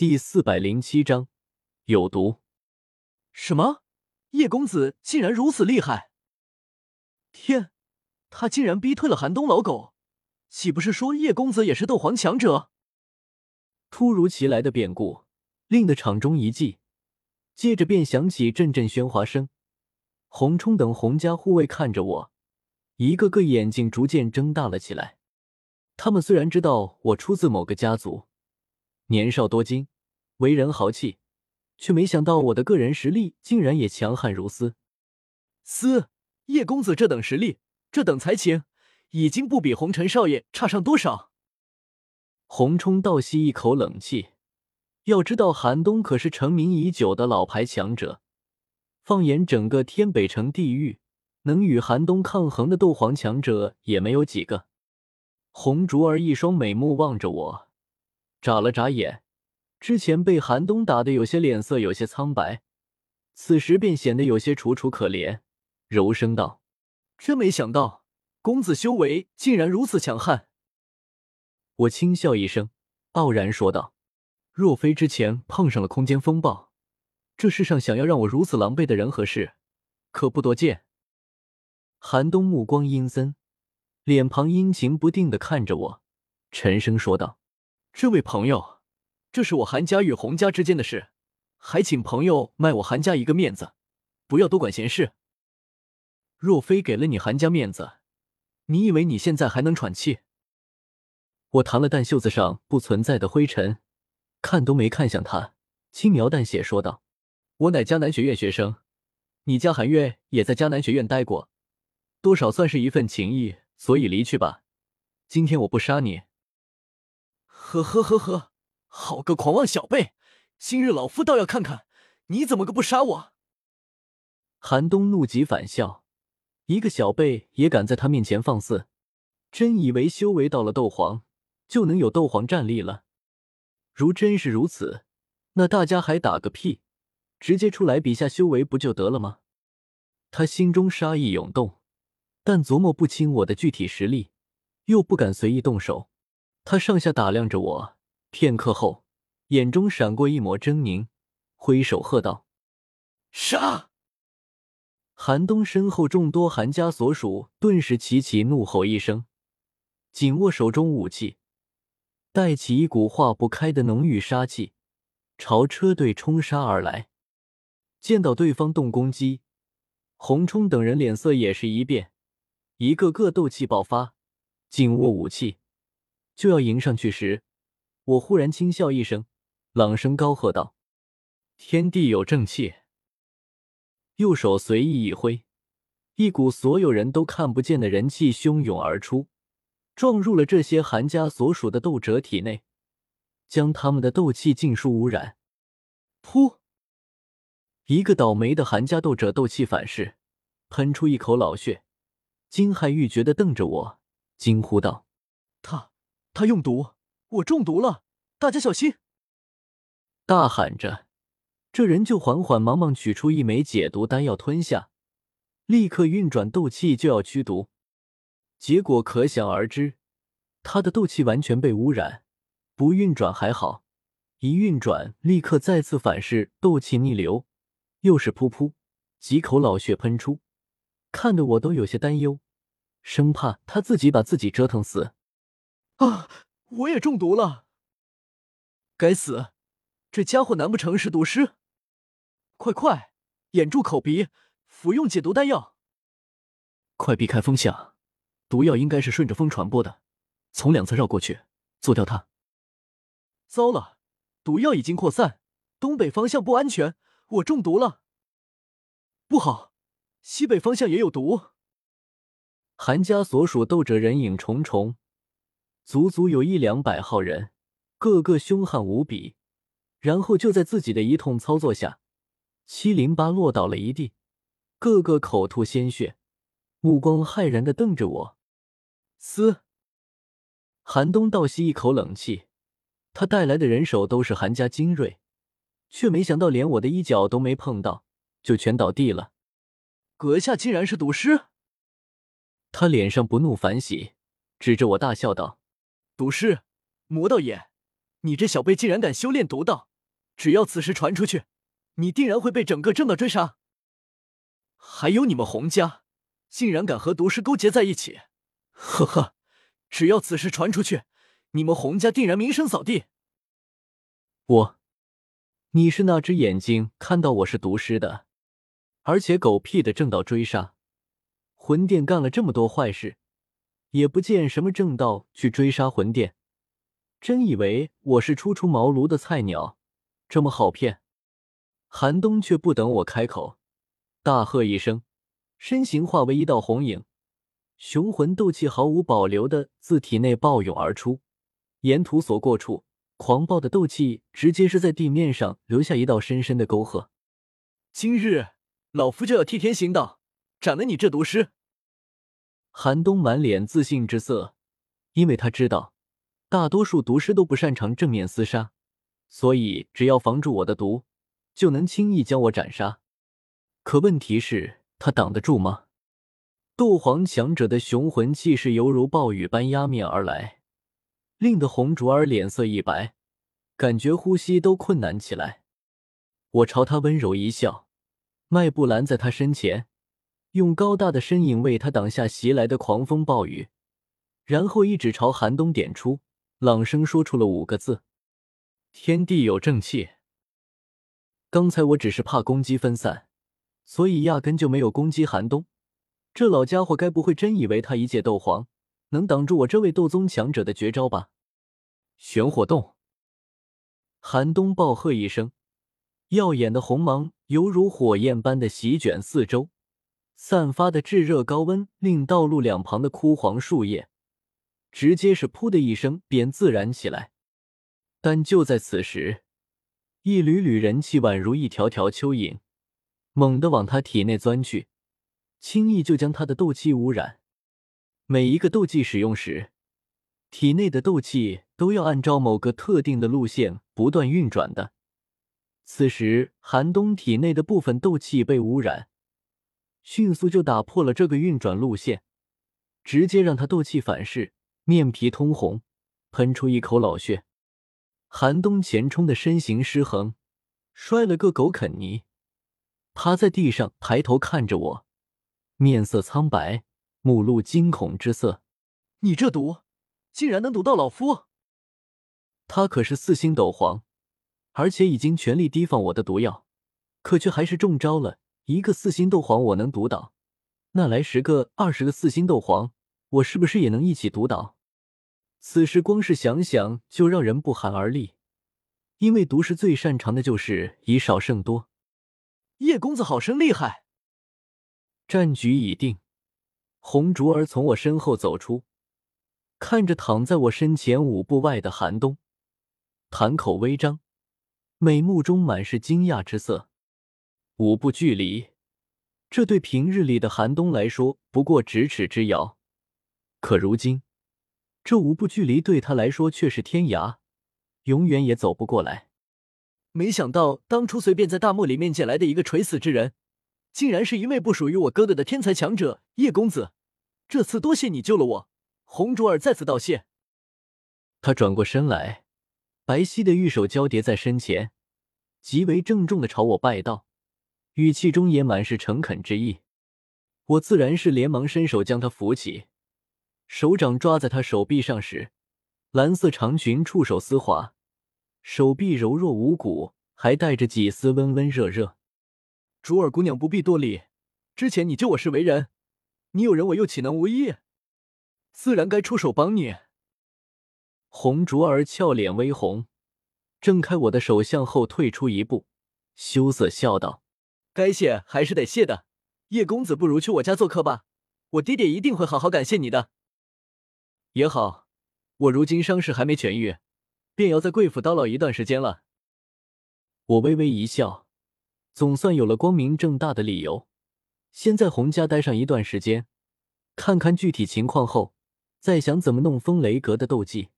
第四百零七章有毒。什么？叶公子竟然如此厉害！天，他竟然逼退了寒冬老狗，岂不是说叶公子也是斗皇强者？突如其来的变故令得场中一寂，接着便响起阵阵喧哗声。洪冲等洪家护卫看着我，一个个眼睛逐渐睁大了起来。他们虽然知道我出自某个家族，年少多金，为人豪气，却没想到我的个人实力竟然也强悍如斯。斯叶公子这等实力，这等才情，已经不比红尘少爷差上多少。洪冲倒吸一口冷气，要知道寒冬可是成名已久的老牌强者。放眼整个天北城地域，能与寒冬抗衡的斗皇强者也没有几个。红竹儿一双美目望着我，眨了眨眼。之前被寒冬打的有些脸色有些苍白，此时便显得有些楚楚可怜，柔声道：“真没想到，公子修为竟然如此强悍。”我轻笑一声，傲然说道：“若非之前碰上了空间风暴。”这世上想要让我如此狼狈的人和事，可不多见。寒冬目光阴森，脸庞阴晴不定的看着我，沉声说道：“这位朋友，这是我韩家与洪家之间的事，还请朋友卖我韩家一个面子，不要多管闲事。若非给了你韩家面子，你以为你现在还能喘气？”我弹了弹袖子上不存在的灰尘，看都没看向他，轻描淡写说道。我乃迦南学院学生，你家韩月也在迦南学院待过，多少算是一份情谊，所以离去吧。今天我不杀你。呵呵呵呵，好个狂妄小辈！今日老夫倒要看看你怎么个不杀我！寒冬怒极反笑，一个小辈也敢在他面前放肆，真以为修为到了斗皇就能有斗皇战力了？如真是如此，那大家还打个屁！直接出来比下修为不就得了吗？他心中杀意涌动，但琢磨不清我的具体实力，又不敢随意动手。他上下打量着我，片刻后，眼中闪过一抹狰狞，挥手喝道：“杀！”寒冬身后众多韩家所属顿时齐齐怒吼一声，紧握手中武器，带起一股化不开的浓郁杀气，朝车队冲杀而来。见到对方动攻击，洪冲等人脸色也是一变，一个个斗气爆发，紧握武器，就要迎上去时，我忽然轻笑一声，朗声高喝道：“天地有正气！”右手随意一挥，一股所有人都看不见的人气汹涌而出，撞入了这些韩家所属的斗者体内，将他们的斗气尽数污染。噗！一个倒霉的韩家斗者斗气反噬，喷出一口老血，惊骇欲绝的瞪着我，惊呼道：“他他用毒，我中毒了，大家小心！”大喊着，这人就缓缓忙忙取出一枚解毒丹药吞下，立刻运转斗气就要驱毒，结果可想而知，他的斗气完全被污染，不运转还好，一运转立刻再次反噬，斗气逆流。又是噗噗几口老血喷出，看得我都有些担忧，生怕他自己把自己折腾死。啊！我也中毒了！该死，这家伙难不成是毒师？快快，掩住口鼻，服用解毒丹药！快避开风向，毒药应该是顺着风传播的，从两侧绕过去，做掉它。糟了，毒药已经扩散，东北方向不安全。我中毒了，不好！西北方向也有毒。韩家所属斗者人影重重，足足有一两百号人，个个凶悍无比。然后就在自己的一通操作下，七零八落倒了一地，个个口吐鲜血，目光骇然的瞪着我。嘶！寒冬倒吸一口冷气，他带来的人手都是韩家精锐。却没想到，连我的衣角都没碰到，就全倒地了。阁下竟然是毒师！他脸上不怒反喜，指着我大笑道：“毒师，魔道也！你这小辈竟然敢修炼毒道，只要此事传出去，你定然会被整个正道追杀。还有你们洪家，竟然敢和毒师勾结在一起！呵呵，只要此事传出去，你们洪家定然名声扫地。我，你是那只眼睛看到我是毒师的，而且狗屁的正道追杀，魂殿干了这么多坏事，也不见什么正道去追杀魂殿，真以为我是初出茅庐的菜鸟，这么好骗？寒冬却不等我开口。大喝一声，身形化为一道红影，雄魂斗气毫无保留的自体内暴涌而出，沿途所过处，狂暴的斗气直接是在地面上留下一道深深的沟壑。今日老夫就要替天行道，斩了你这毒师！寒冬满脸自信之色，因为他知道大多数毒师都不擅长正面厮杀，所以只要防住我的毒，就能轻易将我斩杀。可问题是，他挡得住吗？斗皇强者的雄浑气势犹如暴雨般压面而来，令得红竹儿脸色一白，感觉呼吸都困难起来。我朝他温柔一笑，迈步拦在他身前，用高大的身影为他挡下袭来的狂风暴雨，然后一指朝寒冬点出，朗声说出了五个字：“天地有正气。”刚才我只是怕攻击分散。所以压根就没有攻击寒冬，这老家伙该不会真以为他一介斗皇能挡住我这位斗宗强者的绝招吧？玄火洞！寒冬暴喝一声，耀眼的红芒犹如火焰般的席卷四周，散发的炙热高温令道路两旁的枯黄树叶直接是噗的一声便自燃起来。但就在此时，一缕缕人气宛如一条条蚯蚓。猛地往他体内钻去，轻易就将他的斗气污染。每一个斗技使用时，体内的斗气都要按照某个特定的路线不断运转的。此时，寒冬体内的部分斗气被污染，迅速就打破了这个运转路线，直接让他斗气反噬，面皮通红，喷出一口老血。寒冬前冲的身形失衡，摔了个狗啃泥。趴在地上，抬头看着我，面色苍白，目露惊恐之色。你这毒，竟然能毒到老夫！他可是四星斗皇，而且已经全力提防我的毒药，可却还是中招了。一个四星斗皇我能独挡，那来十个、二十个四星斗皇，我是不是也能一起独挡？此时光是想想就让人不寒而栗，因为毒师最擅长的就是以少胜多。叶公子好生厉害！战局已定，红竹儿从我身后走出，看着躺在我身前五步外的寒冬，潭口微张，美目中满是惊讶之色。五步距离，这对平日里的寒冬来说不过咫尺之遥，可如今，这五步距离对他来说却是天涯，永远也走不过来。没想到当初随便在大漠里面捡来的一个垂死之人，竟然是一位不属于我哥哥的天才强者叶公子。这次多谢你救了我，红卓儿再次道谢。他转过身来，白皙的玉手交叠在身前，极为郑重的朝我拜道，语气中也满是诚恳之意。我自然是连忙伸手将他扶起，手掌抓在他手臂上时，蓝色长裙触手丝滑。手臂柔弱无骨，还带着几丝温温热热。竹儿姑娘不必多礼，之前你救我是为人，你有人我又岂能无义？自然该出手帮你。红竹儿俏脸微红，挣开我的手，向后退出一步，羞涩笑道：“该谢还是得谢的，叶公子不如去我家做客吧，我爹爹一定会好好感谢你的。”也好，我如今伤势还没痊愈。便要在贵府叨唠一段时间了。我微微一笑，总算有了光明正大的理由，先在洪家待上一段时间，看看具体情况后，再想怎么弄风雷阁的斗技。